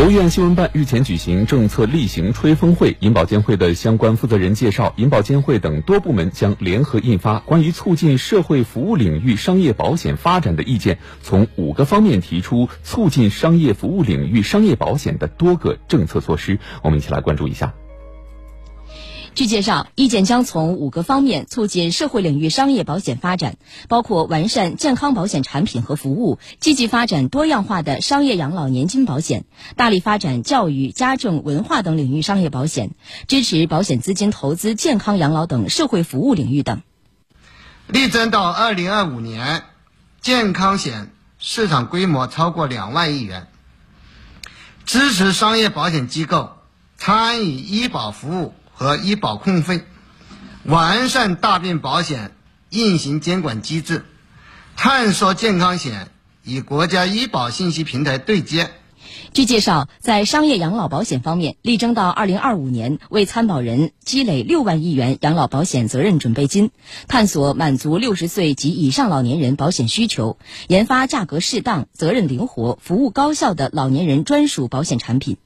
国务院新闻办日前举行政策例行吹风会，银保监会的相关负责人介绍，银保监会等多部门将联合印发关于促进社会服务领域商业保险发展的意见，从五个方面提出促进商业服务领域商业保险的多个政策措施。我们一起来关注一下。据介绍，意见将从五个方面促进社会领域商业保险发展，包括完善健康保险产品和服务，积极发展多样化的商业养老年金保险，大力发展教育、家政、文化等领域商业保险，支持保险资金投资健康养老等社会服务领域等。力争到二零二五年，健康险市场规模超过两万亿元，支持商业保险机构参与医保服务。和医保控费，完善大病保险运行监管机制，探索健康险与国家医保信息平台对接。据介绍，在商业养老保险方面，力争到二零二五年为参保人积累六万亿元养老保险责任准备金，探索满足六十岁及以上老年人保险需求，研发价格适当、责任灵活、服务高效的老年人专属保险产品。